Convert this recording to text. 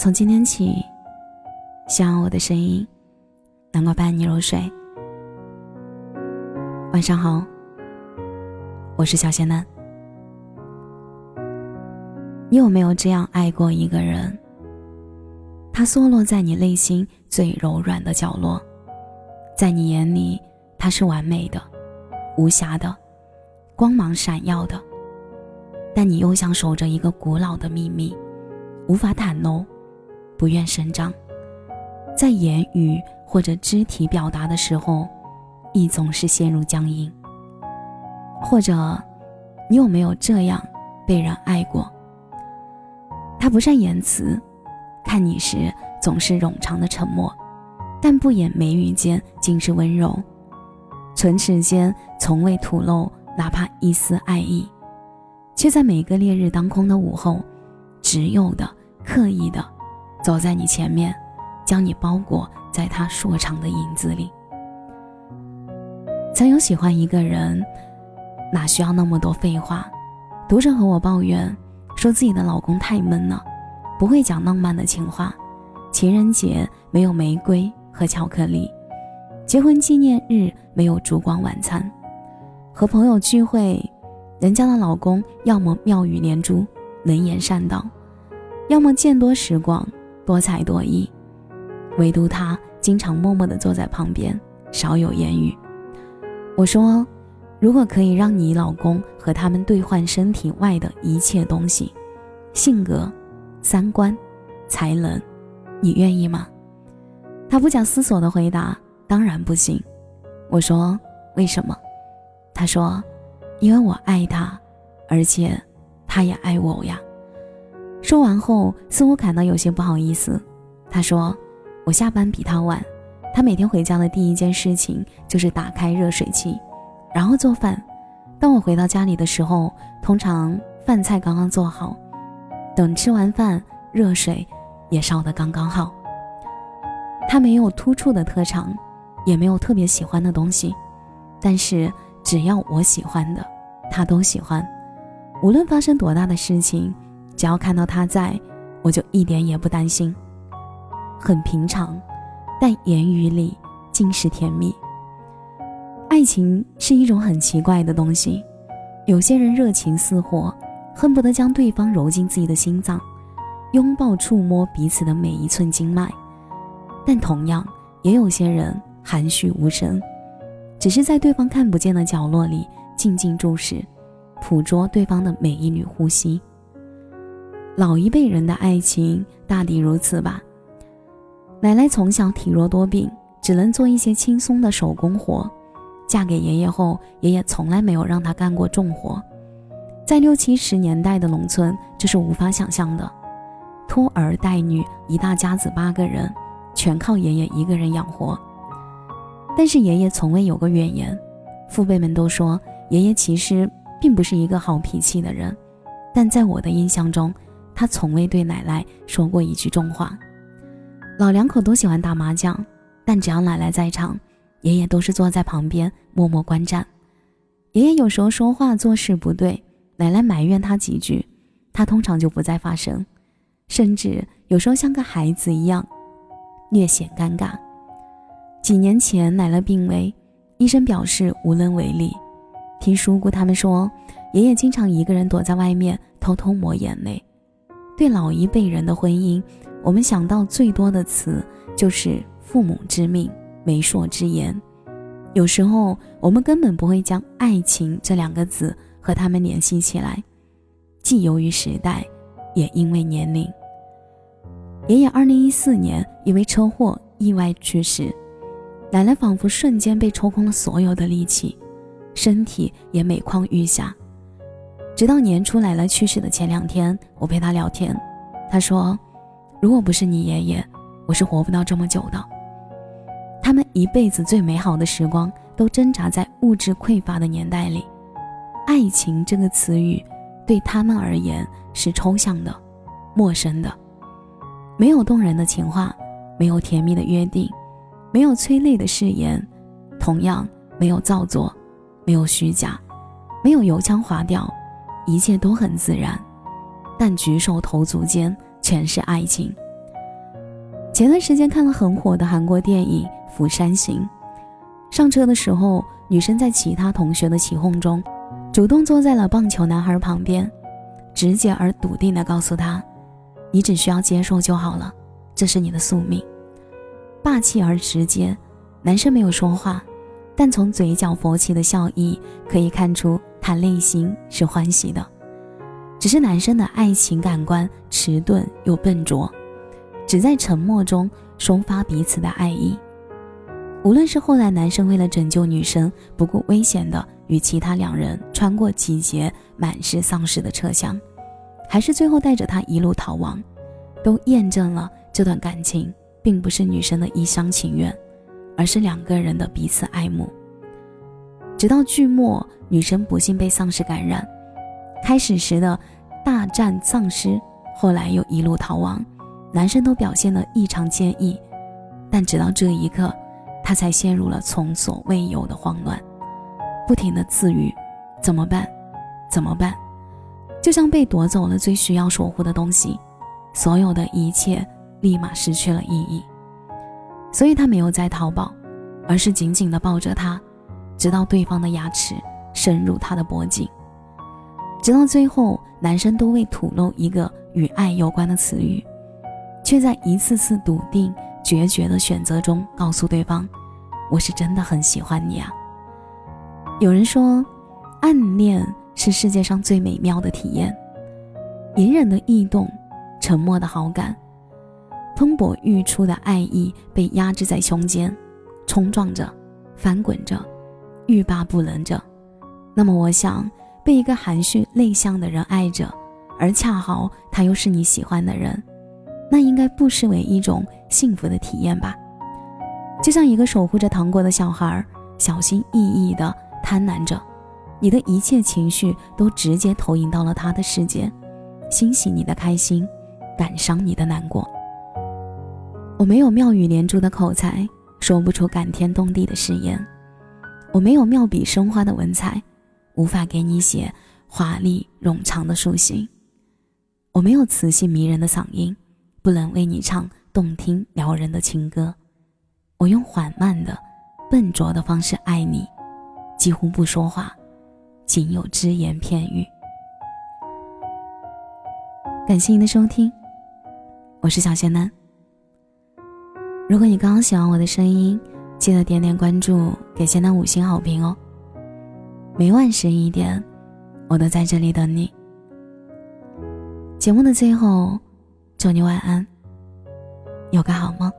从今天起，希望我的声音能够伴你入睡。晚上好，我是小仙嫩。你有没有这样爱过一个人？他缩落在你内心最柔软的角落，在你眼里，他是完美的、无瑕的、光芒闪耀的，但你又像守着一个古老的秘密，无法袒露，不愿声张，在言语或者肢体表达的时候，亦总是陷入僵硬。或者，你有没有这样被人爱过？他不善言辞，看你时总是冗长的沉默，但不掩眉宇间尽是温柔，唇齿间从未吐露哪怕一丝爱意，却在每个烈日当空的午后，只有的刻意的走在你前面，将你包裹在他硕长的影子里。曾有喜欢一个人，哪需要那么多废话？读者和我抱怨。说自己的老公太闷了，不会讲浪漫的情话，情人节没有玫瑰和巧克力，结婚纪念日没有烛光晚餐，和朋友聚会，人家的老公要么妙语连珠，能言善道，要么见多识广，多才多艺，唯独他经常默默地坐在旁边，少有言语。我说。如果可以让你老公和他们兑换身体外的一切东西，性格、三观、才能，你愿意吗？他不假思索的回答：“当然不行。”我说：“为什么？”他说：“因为我爱他，而且他也爱我呀。”说完后，似乎感到有些不好意思。他说：“我下班比他晚，他每天回家的第一件事情就是打开热水器。”然后做饭。当我回到家里的时候，通常饭菜刚刚做好，等吃完饭，热水也烧得刚刚好。他没有突出的特长，也没有特别喜欢的东西，但是只要我喜欢的，他都喜欢。无论发生多大的事情，只要看到他在，我就一点也不担心。很平常，但言语里尽是甜蜜。爱情是一种很奇怪的东西，有些人热情似火，恨不得将对方揉进自己的心脏，拥抱、触摸彼此的每一寸经脉；但同样，也有些人含蓄无声，只是在对方看不见的角落里静静注视，捕捉对方的每一缕呼吸。老一辈人的爱情大抵如此吧。奶奶从小体弱多病，只能做一些轻松的手工活。嫁给爷爷后，爷爷从来没有让她干过重活。在六七十年代的农村，这是无法想象的。拖儿带女，一大家子八个人，全靠爷爷一个人养活。但是爷爷从未有过怨言。父辈们都说，爷爷其实并不是一个好脾气的人。但在我的印象中，他从未对奶奶说过一句重话。老两口都喜欢打麻将，但只要奶奶在场。爷爷都是坐在旁边默默观战，爷爷有时候说话做事不对，奶奶埋怨他几句，他通常就不再发声，甚至有时候像个孩子一样，略显尴尬。几年前奶奶病危，医生表示无能为力。听叔姑他们说，爷爷经常一个人躲在外面偷偷抹眼泪。对老一辈人的婚姻，我们想到最多的词就是父母之命。媒妁之言，有时候我们根本不会将“爱情”这两个字和他们联系起来，既由于时代，也因为年龄。爷爷二零一四年因为车祸意外去世，奶奶仿佛瞬间被抽空了所有的力气，身体也每况愈下。直到年初奶奶去世的前两天，我陪她聊天，她说：“如果不是你爷爷，我是活不到这么久的。”他们一辈子最美好的时光都挣扎在物质匮乏的年代里，爱情这个词语对他们而言是抽象的、陌生的，没有动人的情话，没有甜蜜的约定，没有催泪的誓言，同样没有造作，没有虚假，没有油腔滑调，一切都很自然，但举手投足间全是爱情。前段时间看了很火的韩国电影《釜山行》，上车的时候，女生在其他同学的起哄中，主动坐在了棒球男孩旁边，直接而笃定地告诉他：“你只需要接受就好了，这是你的宿命。”霸气而直接，男生没有说话，但从嘴角勃起的笑意可以看出他内心是欢喜的。只是男生的爱情感官迟钝又笨拙，只在沉默中抒发彼此的爱意。无论是后来男生为了拯救女生不顾危险的与其他两人穿过几节满是丧尸的车厢，还是最后带着她一路逃亡，都验证了这段感情并不是女生的一厢情愿，而是两个人的彼此爱慕。直到剧末，女生不幸被丧尸感染。开始时的大战丧尸，后来又一路逃亡，男生都表现得异常坚毅，但直到这一刻，他才陷入了从所未有的慌乱，不停的自语：怎么办？怎么办？就像被夺走了最需要守护的东西，所有的一切立马失去了意义。所以他没有再逃跑，而是紧紧地抱着他，直到对方的牙齿深入他的脖颈。直到最后，男生都未吐露一个与爱有关的词语，却在一次次笃定、决绝的选择中告诉对方：“我是真的很喜欢你啊。”有人说，暗恋是世界上最美妙的体验，隐忍的异动，沉默的好感，喷薄欲出的爱意被压制在胸间，冲撞着，翻滚着，欲罢不能着。那么，我想。被一个含蓄内向的人爱着，而恰好他又是你喜欢的人，那应该不失为一种幸福的体验吧？就像一个守护着糖果的小孩，小心翼翼地贪婪着，你的一切情绪都直接投影到了他的世界，欣喜你的开心，感伤你的难过。我没有妙语连珠的口才，说不出感天动地的誓言；我没有妙笔生花的文采。无法给你写华丽冗长的书信，我没有磁性迷人的嗓音，不能为你唱动听撩人的情歌。我用缓慢的、笨拙的方式爱你，几乎不说话，仅有只言片语。感谢您的收听，我是小仙男。如果你刚刚喜欢我的声音，记得点点关注，给仙丹五星好评哦。每晚十一点，我都在这里等你。节目的最后，祝你晚安，有个好梦。